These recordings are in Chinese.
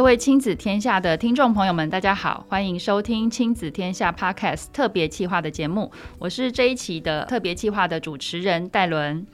各位亲子天下的听众朋友们，大家好，欢迎收听亲子天下 Podcast 特别计划的节目，我是这一期的特别计划的主持人戴伦。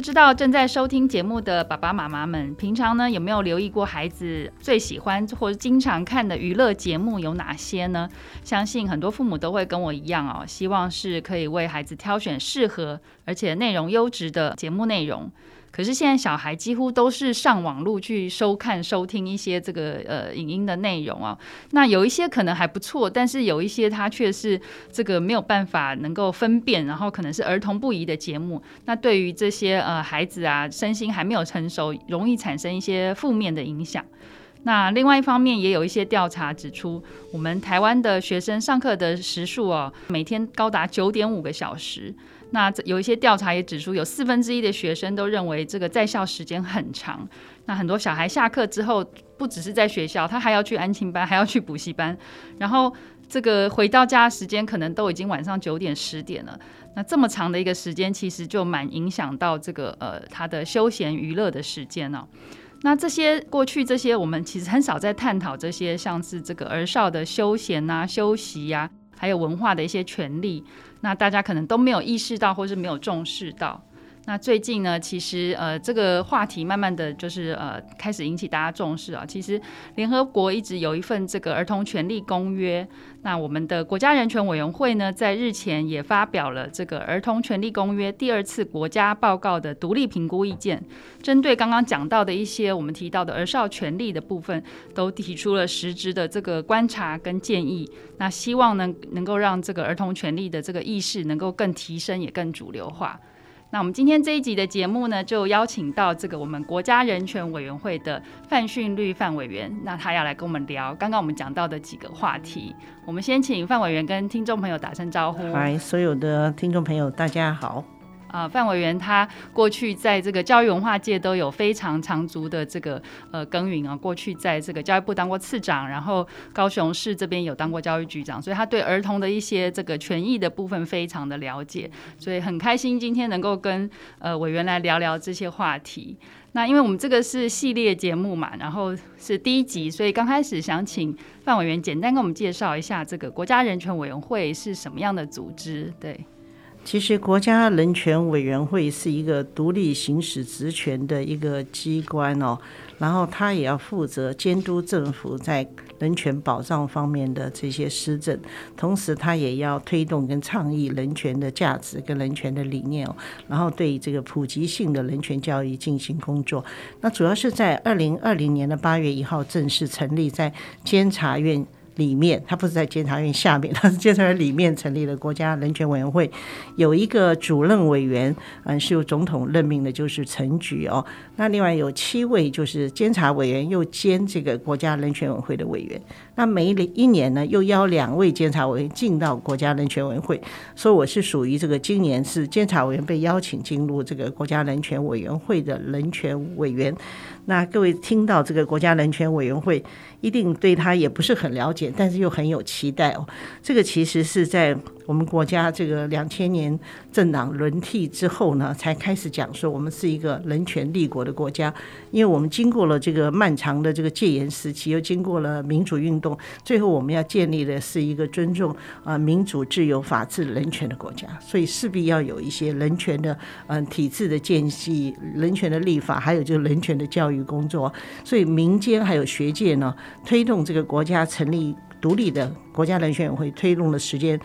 不知道正在收听节目的爸爸妈妈们，平常呢有没有留意过孩子最喜欢或者经常看的娱乐节目有哪些呢？相信很多父母都会跟我一样哦，希望是可以为孩子挑选适合而且内容优质的节目内容。可是现在小孩几乎都是上网路去收看、收听一些这个呃影音的内容啊。那有一些可能还不错，但是有一些它却是这个没有办法能够分辨，然后可能是儿童不宜的节目。那对于这些呃孩子啊，身心还没有成熟，容易产生一些负面的影响。那另外一方面，也有一些调查指出，我们台湾的学生上课的时数哦，每天高达九点五个小时。那有一些调查也指出，有四分之一的学生都认为这个在校时间很长。那很多小孩下课之后，不只是在学校，他还要去安亲班，还要去补习班，然后这个回到家时间可能都已经晚上九点十点了。那这么长的一个时间，其实就蛮影响到这个呃他的休闲娱乐的时间哦。那这些过去这些，我们其实很少在探讨这些，像是这个儿少的休闲啊、休息呀、还有文化的一些权利，那大家可能都没有意识到，或是没有重视到。那最近呢，其实呃这个话题慢慢的就是呃开始引起大家重视啊。其实联合国一直有一份这个儿童权利公约，那我们的国家人权委员会呢，在日前也发表了这个儿童权利公约第二次国家报告的独立评估意见，针对刚刚讲到的一些我们提到的儿少权利的部分，都提出了实质的这个观察跟建议。那希望呢能够让这个儿童权利的这个意识能够更提升，也更主流化。那我们今天这一集的节目呢，就邀请到这个我们国家人权委员会的范训律范委员，那他要来跟我们聊刚刚我们讲到的几个话题。我们先请范委员跟听众朋友打声招呼。嗨，所有的听众朋友，大家好。啊，范委员他过去在这个教育文化界都有非常长足的这个呃耕耘啊。过去在这个教育部当过次长，然后高雄市这边有当过教育局长，所以他对儿童的一些这个权益的部分非常的了解。所以很开心今天能够跟呃委员来聊聊这些话题。那因为我们这个是系列节目嘛，然后是第一集，所以刚开始想请范委员简单跟我们介绍一下这个国家人权委员会是什么样的组织，对。其实，国家人权委员会是一个独立行使职权的一个机关哦，然后他也要负责监督政府在人权保障方面的这些施政，同时他也要推动跟倡议人权的价值跟人权的理念哦，然后对这个普及性的人权教育进行工作。那主要是在二零二零年的八月一号正式成立在监察院。里面，他不是在监察院下面，他是监察院里面成立了国家人权委员会，有一个主任委员，嗯，是由总统任命的，就是陈菊哦。那另外有七位就是监察委员，又兼这个国家人权委员会的委员。那每一年呢，又邀两位监察委员进到国家人权委员会，所以我是属于这个今年是监察委员被邀请进入这个国家人权委员会的人权委员。那各位听到这个国家人权委员会，一定对他也不是很了解，但是又很有期待哦。这个其实是在我们国家这个两千年政党轮替之后呢，才开始讲说我们是一个人权立国的国家，因为我们经过了这个漫长的这个戒严时期，又经过了民主运动，最后我们要建立的是一个尊重啊民主、自由、法治、人权的国家，所以势必要有一些人权的嗯体制的建立、人权的立法，还有就是人权的教育工作。所以民间还有学界呢，推动这个国家成立独立的国家人权委员会，推动的时间。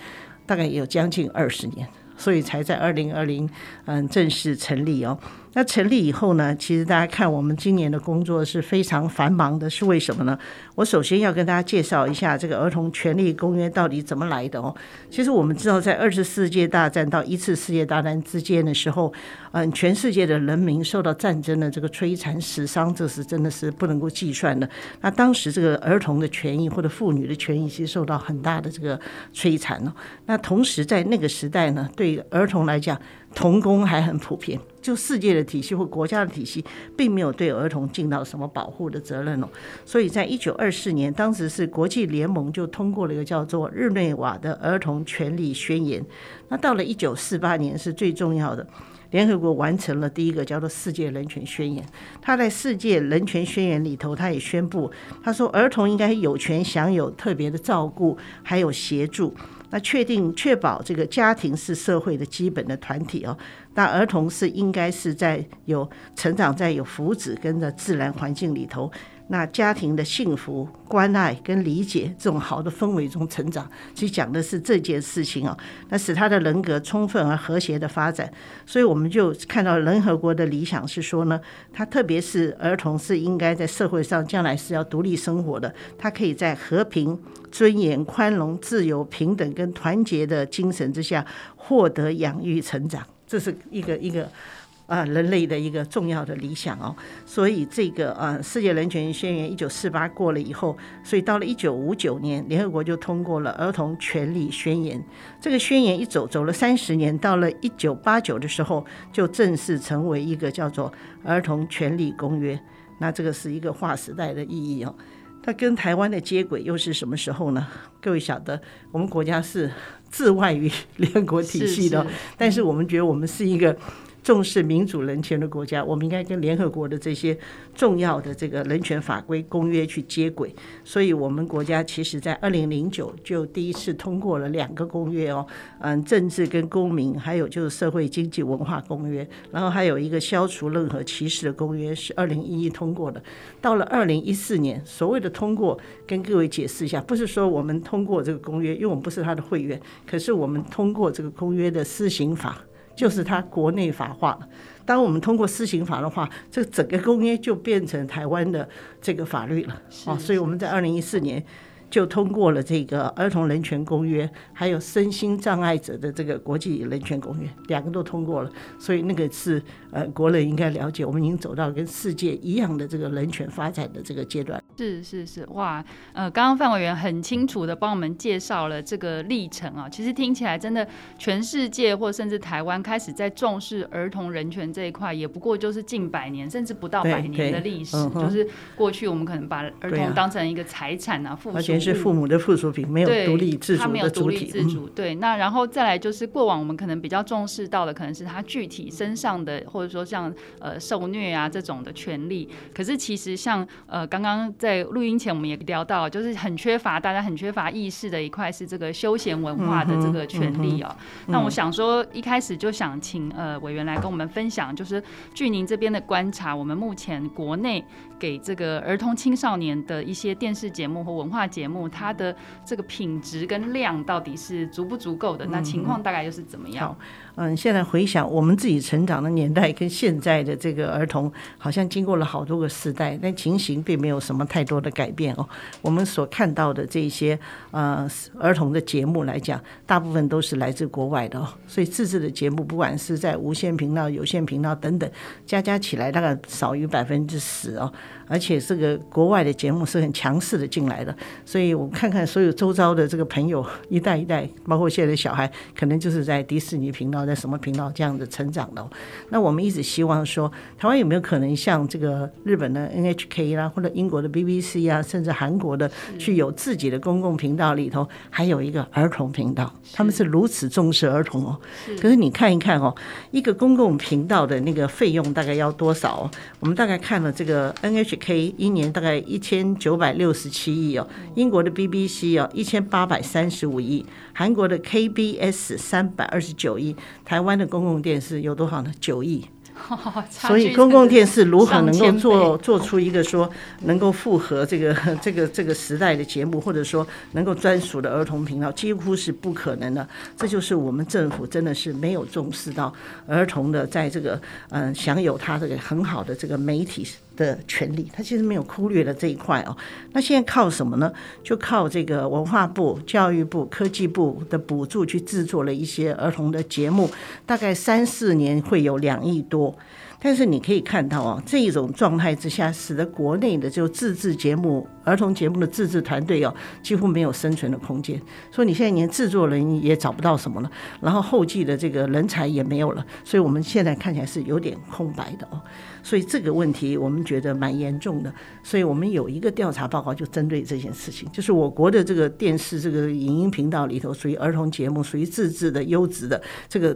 大概有将近二十年，所以才在二零二零嗯正式成立哦。那成立以后呢，其实大家看我们今年的工作是非常繁忙的，是为什么呢？我首先要跟大家介绍一下这个儿童权利公约到底怎么来的哦。其实我们知道，在二次世界大战到一次世界大战之间的时候，嗯，全世界的人民受到战争的这个摧残、死伤，这是真的是不能够计算的。那当时这个儿童的权益或者妇女的权益，其实受到很大的这个摧残哦。那同时在那个时代呢，对儿童来讲，童工还很普遍，就世界的体系或国家的体系，并没有对儿童尽到什么保护的责任哦。所以在一九二二四年，当时是国际联盟就通过了一个叫做《日内瓦的儿童权利宣言》。那到了一九四八年是最重要的，联合国完成了第一个叫做《世界人权宣言》。他在《世界人权宣言》里头，他也宣布，他说儿童应该有权享有特别的照顾，还有协助。那确定确保这个家庭是社会的基本的团体哦，那儿童是应该是在有成长在有福祉跟着自然环境里头。那家庭的幸福、关爱跟理解这种好的氛围中成长，其实讲的是这件事情啊。那使他的人格充分而和谐的发展。所以我们就看到联合国的理想是说呢，他特别是儿童是应该在社会上将来是要独立生活的，他可以在和平、尊严、宽容、自由、平等跟团结的精神之下获得养育成长。这是一个一个。啊，人类的一个重要的理想哦，所以这个啊，世界人权宣言一九四八过了以后，所以到了一九五九年，联合国就通过了儿童权利宣言。这个宣言一走走了三十年，到了一九八九的时候，就正式成为一个叫做儿童权利公约。那这个是一个划时代的意义哦。它跟台湾的接轨又是什么时候呢？各位晓得，我们国家是自外于联合国体系的，是是但是我们觉得我们是一个。重视民主人权的国家，我们应该跟联合国的这些重要的这个人权法规公约去接轨。所以，我们国家其实在二零零九就第一次通过了两个公约哦，嗯，政治跟公民，还有就是社会经济文化公约，然后还有一个消除任何歧视的公约是二零一一通过的。到了二零一四年，所谓的通过，跟各位解释一下，不是说我们通过这个公约，因为我们不是他的会员，可是我们通过这个公约的施行法。就是它国内法化了。当我们通过施行法的话，这整个公约就变成台湾的这个法律了。哦，所以我们在二零一四年就通过了这个儿童人权公约，还有身心障碍者的这个国际人权公约，两个都通过了。所以那个是呃，国人应该了解，我们已经走到跟世界一样的这个人权发展的这个阶段。是是是，哇，呃，刚刚范委员很清楚的帮我们介绍了这个历程啊。其实听起来真的，全世界或甚至台湾开始在重视儿童人权这一块，也不过就是近百年，甚至不到百年的历史。就是过去我们可能把儿童当成一个财产啊，附属是父母的附属品，没有独立自主的主体。他没有独立自主。对，那然后再来就是过往我们可能比较重视到的，可能是他具体身上的，或者说像呃受虐啊这种的权利。可是其实像呃刚刚。在录音前，我们也聊到，就是很缺乏大家很缺乏意识的一块是这个休闲文化的这个权利哦。那我想说，一开始就想请呃委员来跟我们分享，就是据您这边的观察，我们目前国内给这个儿童青少年的一些电视节目和文化节目，它的这个品质跟量到底是足不足够的？那情况大概又是怎么样？嗯，现在回想我们自己成长的年代跟现在的这个儿童，好像经过了好多个时代，但情形并没有什么太多的改变哦。我们所看到的这些呃儿童的节目来讲，大部分都是来自国外的哦。所以自制的节目，不管是在无线频道、有线频道等等，加加起来大概少于百分之十哦。而且这个国外的节目是很强势的进来的，所以我看看所有周遭的这个朋友一代一代，包括现在的小孩，可能就是在迪士尼频道，在什么频道这样子成长的。那我们一直希望说，台湾有没有可能像这个日本的 NHK 啦，或者英国的 BBC 啊，甚至韩国的，去有自己的公共频道里头还有一个儿童频道，他们是如此重视儿童哦。可是你看一看哦，一个公共频道的那个费用大概要多少？我们大概看了这个 NH。K 一年大概一千九百六十七亿哦，英国的 BBC 哦一千八百三十五亿，韩国的 KBS 三百二十九亿，台湾的公共电视有多少呢？九亿。所以公共电视如何能够做做出一个说能够符合这个 这个这个时代的节目，或者说能够专属的儿童频道，几乎是不可能的。这就是我们政府真的是没有重视到儿童的在这个嗯享有他这个很好的这个媒体的权利，他其实没有忽略了这一块哦。那现在靠什么呢？就靠这个文化部、教育部、科技部的补助去制作了一些儿童的节目，大概三四年会有两亿多。但是你可以看到啊，这一种状态之下，使得国内的就自制节目、儿童节目的自制团队哦，几乎没有生存的空间。所以你现在连制作人也找不到什么了，然后后继的这个人才也没有了，所以我们现在看起来是有点空白的哦。所以这个问题我们觉得蛮严重的。所以我们有一个调查报告，就针对这件事情，就是我国的这个电视这个影音频道里头，属于儿童节目，属于自制的优质的这个。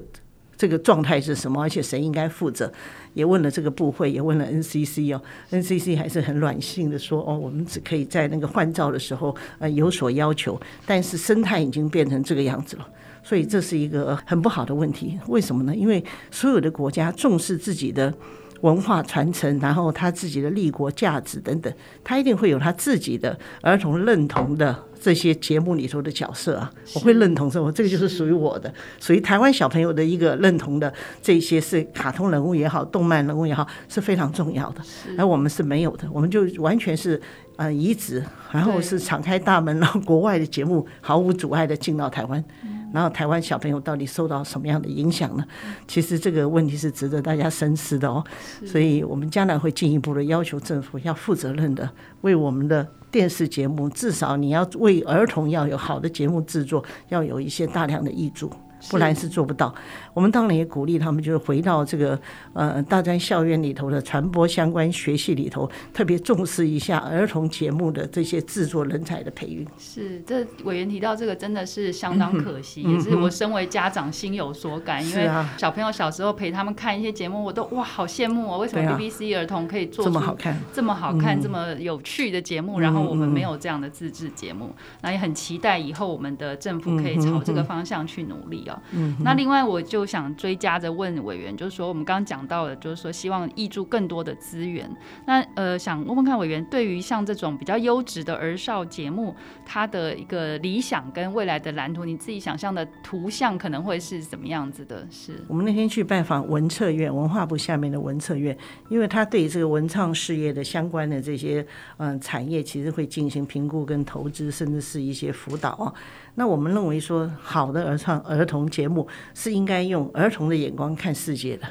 这个状态是什么？而且谁应该负责？也问了这个部会，也问了 NCC 哦，NCC 还是很软性的说，哦，我们只可以在那个换照的时候呃有所要求，但是生态已经变成这个样子了，所以这是一个很不好的问题。为什么呢？因为所有的国家重视自己的。文化传承，然后他自己的立国价值等等，他一定会有他自己的儿童认同的这些节目里头的角色啊。我会认同说，我？这个就是属于我的，属于台湾小朋友的一个认同的这些是卡通人物也好，动漫人物也好，是非常重要的。而我们是没有的，我们就完全是呃移植，然后是敞开大门，让国外的节目毫无阻碍的进到台湾。然后台湾小朋友到底受到什么样的影响呢？其实这个问题是值得大家深思的哦。所以我们将来会进一步的要求政府要负责任的为我们的电视节目，至少你要为儿童要有好的节目制作，要有一些大量的益助。不然是做不到。我们当然也鼓励他们，就是回到这个呃大专校园里头的传播相关学系里头，特别重视一下儿童节目的这些制作人才的培育。是，这委员提到这个真的是相当可惜，嗯、也是我身为家长心有所感，嗯、因为小朋友小时候陪他们看一些节目，我都哇好羡慕哦，为什么 BBC 儿童可以做这么好看、这么好看、这么有趣的节目，然后我们没有这样的自制节目，那也很期待以后我们的政府可以朝这个方向去努力。嗯，那另外我就想追加着问委员，就是说我们刚刚讲到的，就是说希望挹注更多的资源。那呃，想问问看委员，对于像这种比较优质的儿少节目，它的一个理想跟未来的蓝图，你自己想象的图像可能会是怎么样子的？是我们那天去拜访文策院，文化部下面的文策院，因为他对这个文创事业的相关的这些嗯、产业，其实会进行评估跟投资，甚至是一些辅导。那我们认为说，好的儿创儿童节目是应该用儿童的眼光看世界的。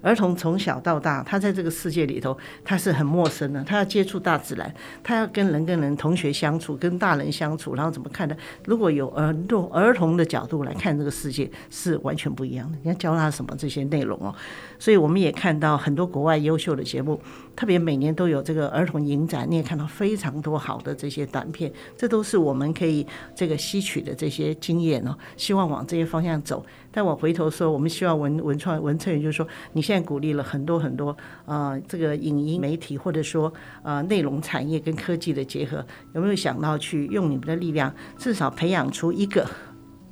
儿童从小到大，他在这个世界里头，他是很陌生的。他要接触大自然，他要跟人跟人、同学相处，跟大人相处，然后怎么看呢？如果有儿童 儿童的角度来看这个世界，是完全不一样的。你要教他什么这些内容哦？所以我们也看到很多国外优秀的节目，特别每年都有这个儿童影展，你也看到非常多好的这些短片，这都是我们可以这个吸取的这些经验哦。希望往这些方向走。但我回头说，我们希望文文创文策院就是说，你现在鼓励了很多很多啊、呃，这个影音媒体或者说啊、呃、内容产业跟科技的结合，有没有想到去用你们的力量，至少培养出一个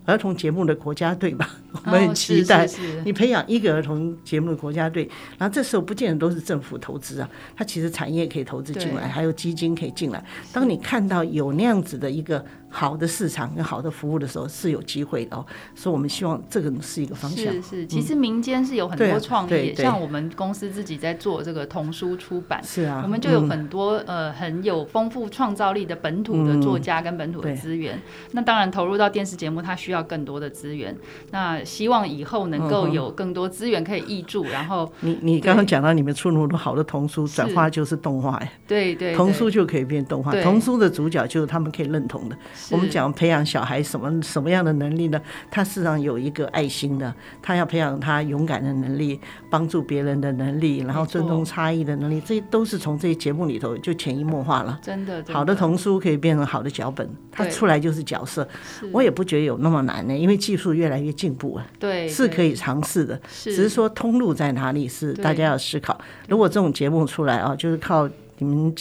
儿童节目的国家队吧？我们很期待你培养一个儿童节目的国家队，然后这时候不见得都是政府投资啊，它其实产业可以投资进来，还有基金可以进来。当你看到有那样子的一个。好的市场跟好的服务的时候是有机会的哦，所以我们希望这个是一个方向。是是，其实民间是有很多创意，像我们公司自己在做这个童书出版，是啊，我们就有很多呃很有丰富创造力的本土的作家跟本土的资源。那当然投入到电视节目，它需要更多的资源。那希望以后能够有更多资源可以挹注。然后你你刚刚讲到你们出那么多好的童书，转化就是动画哎，对对，童书就可以变动画，童书的主角就是他们可以认同的。我们讲培养小孩什么什么样的能力呢？他事实上有一个爱心的，他要培养他勇敢的能力，帮助别人的能力，然后尊重差异的能力，这些都是从这些节目里头就潜移默化了。真的，好的童书可以变成好的脚本，他出来就是角色。我也不觉得有那么难呢，因为技术越来越进步啊。对，是可以尝试的，只是说通路在哪里是大家要思考。如果这种节目出来啊，就是靠你们。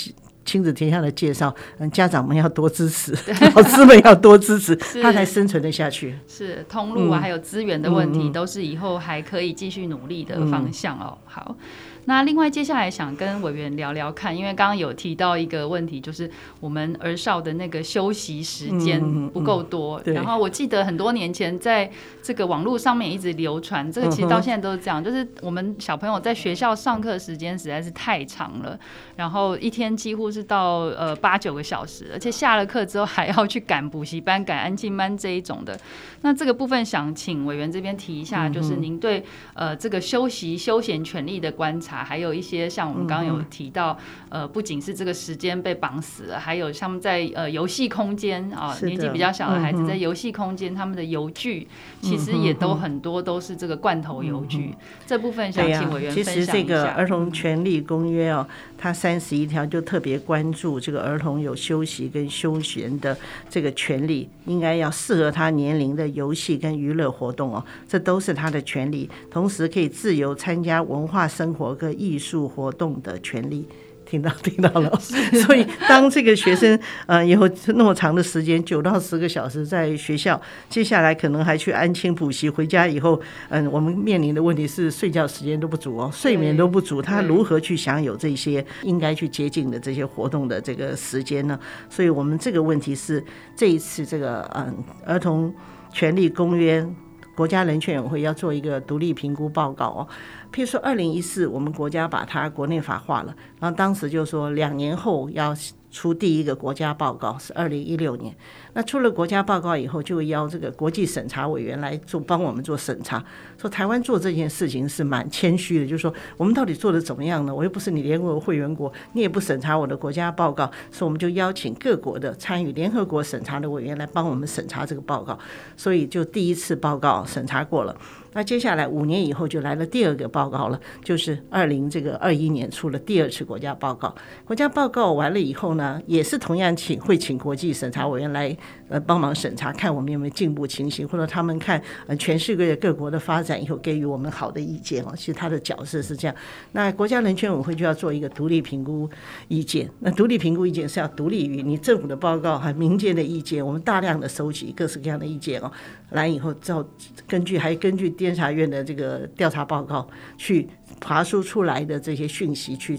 亲子天下的介绍，嗯，家长们要多支持，老师们要多支持，他才生存得下去。是通路啊，还有资源的问题，都是以后还可以继续努力的方向哦。好。那另外接下来想跟委员聊聊看，因为刚刚有提到一个问题，就是我们儿少的那个休息时间不够多。然后我记得很多年前在这个网络上面一直流传，这个其实到现在都是这样，就是我们小朋友在学校上课时间实在是太长了，然后一天几乎是到呃八九个小时，而且下了课之后还要去赶补习班、赶安静班这一种的。那这个部分想请委员这边提一下，就是您对呃这个休息休闲权利的观察。查，还有一些像我们刚刚有提到，呃，不仅是这个时间被绑死了，还有像在呃游戏空间啊，年纪比较小的孩子在游戏空间，他们的游具其实也都很多都是这个罐头游具。这部分想请委员分享一下。其实这个儿童权利公约哦，它三十一条就特别关注这个儿童有休息跟休闲的这个权利，应该要适合他年龄的游戏跟娱乐活动哦，这都是他的权利，同时可以自由参加文化生活跟艺术活动的权利。听到 听到了，所以当这个学生呃以后那么长的时间，九到十个小时在学校，接下来可能还去安亲补习，回家以后，嗯，我们面临的问题是睡觉时间都不足哦，睡眠都不足，他如何去享有这些应该去接近的这些活动的这个时间呢？所以我们这个问题是这一次这个嗯儿童权利公约，国家人权委员会要做一个独立评估报告哦。譬如说，二零一四我们国家把它国内法化了，然后当时就说两年后要出第一个国家报告，是二零一六年。那出了国家报告以后，就邀这个国际审查委员来做帮我们做审查。台湾做这件事情是蛮谦虚的，就是说我们到底做得怎么样呢？我又不是你联合国会员国，你也不审查我的国家报告，所以我们就邀请各国的参与联合国审查的委员来帮我们审查这个报告。所以就第一次报告审查过了。那接下来五年以后就来了第二个报告了，就是二零这个二一年出了第二次国家报告。国家报告完了以后呢，也是同样请会请国际审查委员来呃帮忙审查，看我们有没有进步情形，或者他们看呃全世界各国的发展以后给予我们好的意见哦。其实他的角色是这样。那国家人权委员会就要做一个独立评估意见。那独立评估意见是要独立于你政府的报告和民间的意见，我们大量的收集各式各样的意见哦，来以后照根据还根据。监察院的这个调查报告，去爬梳出来的这些讯息，去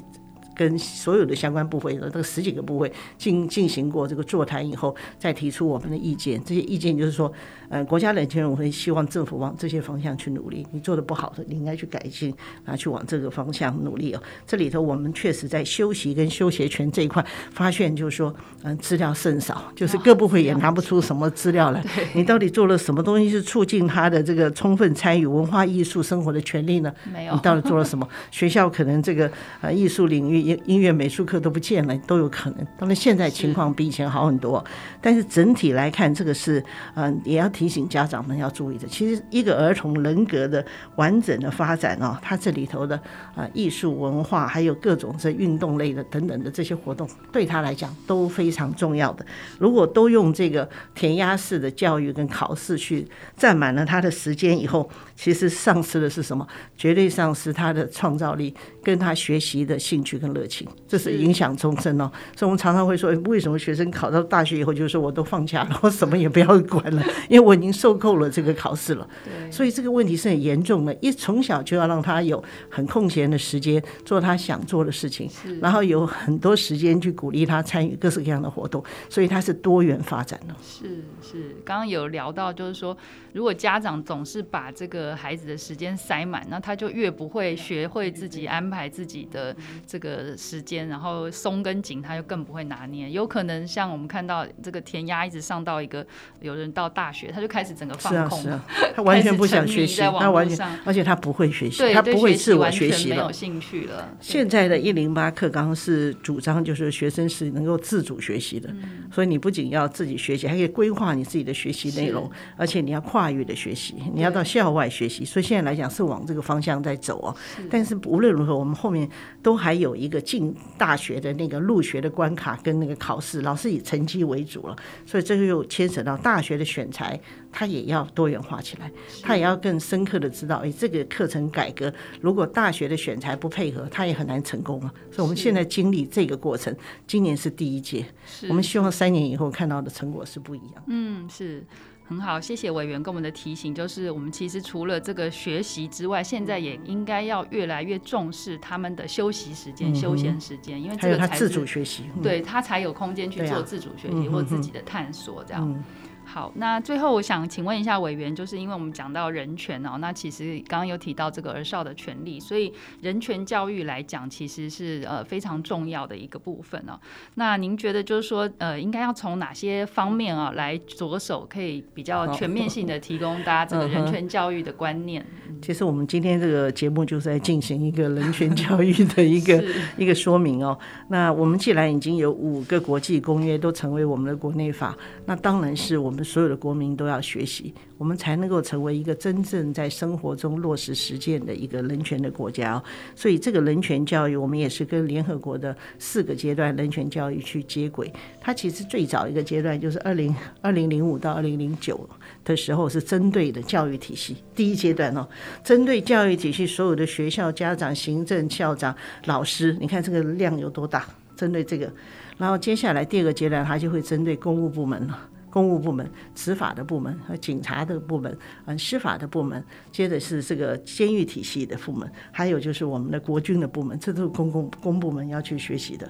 跟所有的相关部会的这个十几个部会进进行过这个座谈以后，再提出我们的意见。这些意见就是说。呃，国家人权委员会希望政府往这些方向去努力。你做的不好的，你应该去改进，啊，去往这个方向努力哦。这里头我们确实在休息跟休闲权这一块发现，就是说，嗯，资料甚少，就是各部会也拿不出什么资料来。你到底做了什么东西是促进他的这个充分参与文化艺术生活的权利呢？没有。你到底做了什么？学校可能这个呃艺术领域音音乐美术课都不见了，都有可能。当然现在情况比以前好很多，但是整体来看，这个是嗯也要。提醒家长们要注意的，其实一个儿童人格的完整的发展啊，他这里头的啊艺术文化，还有各种这运动类的等等的这些活动，对他来讲都非常重要的。如果都用这个填鸭式的教育跟考试去占满了他的时间以后，其实丧失的是什么？绝对丧失他的创造力，跟他学习的兴趣跟热情，这是影响终身哦。所以，我们常常会说，为什么学生考到大学以后，就是说我都放假了，我什么也不要管了，因为我已经受够了这个考试了。所以这个问题是很严重的。一从小就要让他有很空闲的时间做他想做的事情，然后有很多时间去鼓励他参与各式各样的活动，所以他是多元发展的。是是，刚刚有聊到，就是说，如果家长总是把这个孩子的时间塞满，那他就越不会学会自己安排自己的这个时间，然后松跟紧他就更不会拿捏。有可能像我们看到这个填鸭一直上到一个有人到大学，他就开始整个放空，是啊，是啊，他完全不想学习，他完全而且他不会学习，他不会自我学习了，没有兴趣了。现在的一零八课纲是主张就是学生是能够自主学习的，所以你不仅要自己学习，还可以规划你自己的学习内容，而且你要跨域的学习，你要到校外学习。所以现在来讲是往这个方向在走哦。但是无论如何，我们后面都还有一个进大学的那个入学的关卡跟那个考试，老师以成绩为主了。所以这个又牵扯到大学的选材，它也要多元化起来，它也要更深刻的知道，哎，这个课程改革，如果大学的选材不配合，它也很难成功啊。所以我们现在经历这个过程，今年是第一届，我们希望三年以后看到的成果是不一样。嗯，是。很好，谢谢委员给我们的提醒。就是我们其实除了这个学习之外，现在也应该要越来越重视他们的休息时间、嗯、休闲时间，因为这个才是他自主学习，对他才有空间去做自主学习或自己的探索。这样，好，那最后我想请问一下委员，就是因为我们讲到人权哦，那其实刚刚有提到这个儿少的权利，所以人权教育来讲，其实是呃非常重要的一个部分哦。那您觉得就是说，呃，应该要从哪些方面啊来着手，可以比较全面性的提供大家这个人权教育的观念？其实我们今天这个节目就是在进行一个人权教育的 一个一个说明哦。那我们既然已经有五个国际公约都成为我们的国内法，那当然是我们我们所有的国民都要学习，我们才能够成为一个真正在生活中落实实践的一个人权的国家。所以这个人权教育，我们也是跟联合国的四个阶段人权教育去接轨。它其实最早一个阶段就是二零二零零五到二零零九的时候，是针对的教育体系第一阶段哦。针对教育体系，所有的学校、家长、行政、校长、老师，你看这个量有多大？针对这个，然后接下来第二个阶段，它就会针对公务部门了，公务部门、执法的部门和警察的部门，嗯，司法的部门，接着是这个监狱体系的部门，还有就是我们的国军的部门，这都是公共公部门要去学习的。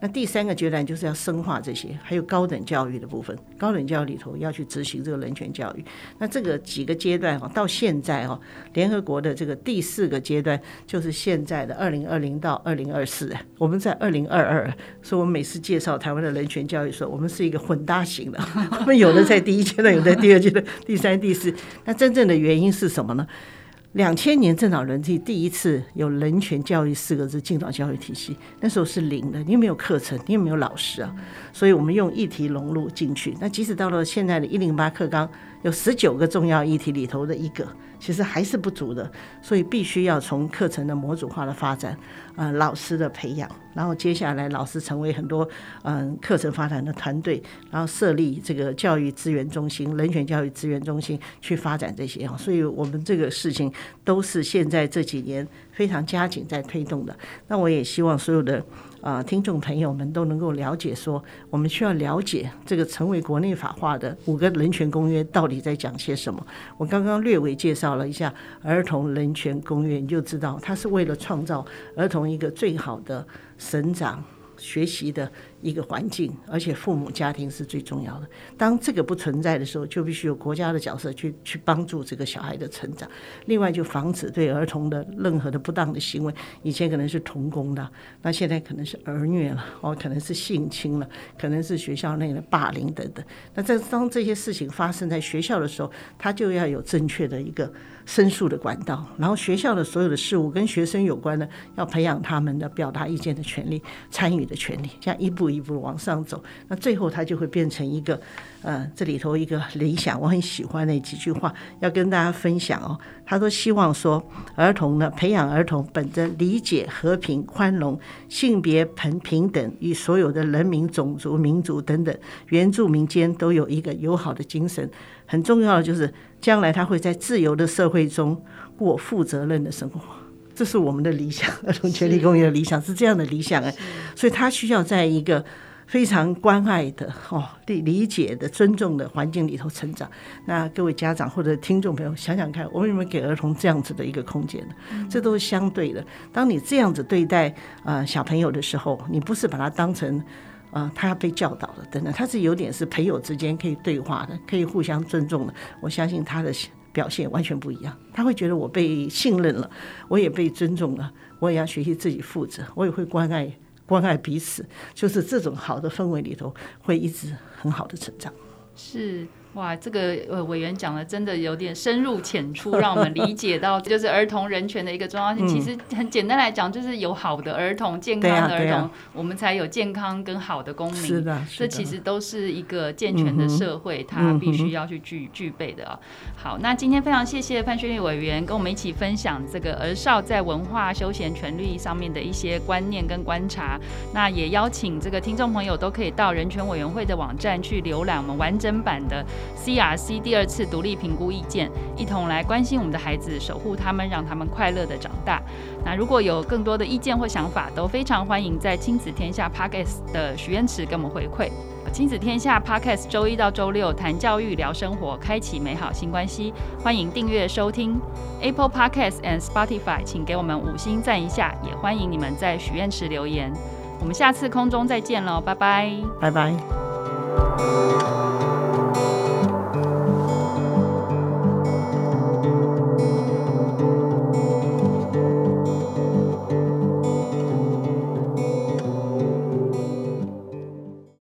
那第三个阶段就是要深化这些，还有高等教育的部分，高等教育里头要去执行这个人权教育。那这个几个阶段哈，到现在哈，联合国的这个第四个阶段就是现在的二零二零到二零二四，我们在二零二二，所以我们每次介绍台湾的人权教育的时候，我们是一个混搭型的，我们有的在第一阶段，有的在第二阶段，第三、第四。那真正的原因是什么呢？两千年政党轮替第一次有人权教育四个字进到教育体系，那时候是零的，你有没有课程，你有没有老师啊？所以我们用议题融入进去。那即使到了现在的一零八课纲，有十九个重要议题里头的一个。其实还是不足的，所以必须要从课程的模组化的发展，呃，老师的培养，然后接下来老师成为很多嗯课程发展的团队，然后设立这个教育资源中心、人权教育资源中心去发展这些啊。所以我们这个事情都是现在这几年非常加紧在推动的。那我也希望所有的。啊，听众朋友们都能够了解说，我们需要了解这个成为国内法化的五个人权公约到底在讲些什么。我刚刚略微介绍了一下儿童人权公约，你就知道它是为了创造儿童一个最好的生长。学习的一个环境，而且父母家庭是最重要的。当这个不存在的时候，就必须有国家的角色去去帮助这个小孩的成长。另外，就防止对儿童的任何的不当的行为。以前可能是童工的，那现在可能是儿虐了，哦，可能是性侵了，可能是学校内的霸凌等等。那在当这些事情发生在学校的时候，他就要有正确的一个。申诉的管道，然后学校的所有的事务跟学生有关的，要培养他们的表达意见的权利、参与的权利，这样一步一步往上走，那最后他就会变成一个，呃，这里头一个理想，我很喜欢的几句话要跟大家分享哦。他说希望说，儿童呢，培养儿童本着理解、和平、宽容、性别平平等与所有的人民、种族、民族等等原住民间都有一个友好的精神。很重要的就是，将来他会在自由的社会中过负责任的生活，这是我们的理想。儿童权利公约的理想是这样的理想哎，所以他需要在一个非常关爱的、哦理理解的、尊重的环境里头成长。那各位家长或者听众朋友，想想看，我们有没有给儿童这样子的一个空间呢？这都是相对的。当你这样子对待呃小朋友的时候，你不是把他当成。啊、他要被教导的，等等，他是有点是朋友之间可以对话的，可以互相尊重的。我相信他的表现完全不一样，他会觉得我被信任了，我也被尊重了，我也要学习自己负责，我也会关爱关爱彼此，就是这种好的氛围里头会一直很好的成长。是。哇，这个呃委员讲的真的有点深入浅出，让我们理解到就是儿童人权的一个重要性。其实很简单来讲，就是有好的儿童、健康的儿童，我们才有健康跟好的公民。是的，这其实都是一个健全的社会，它必须要去具具备的啊。好，那今天非常谢谢范学丽委员跟我们一起分享这个儿少在文化休闲权利上面的一些观念跟观察。那也邀请这个听众朋友都可以到人权委员会的网站去浏览我们完整版的。CRC 第二次独立评估意见，一同来关心我们的孩子，守护他们，让他们快乐的长大。那如果有更多的意见或想法，都非常欢迎在亲子天下 Podcast 的许愿池给我们回馈。亲子天下 Podcast 周一到周六谈教育、聊生活，开启美好新关系。欢迎订阅收听 Apple Podcast and Spotify，请给我们五星赞一下，也欢迎你们在许愿池留言。我们下次空中再见喽，拜拜，拜拜。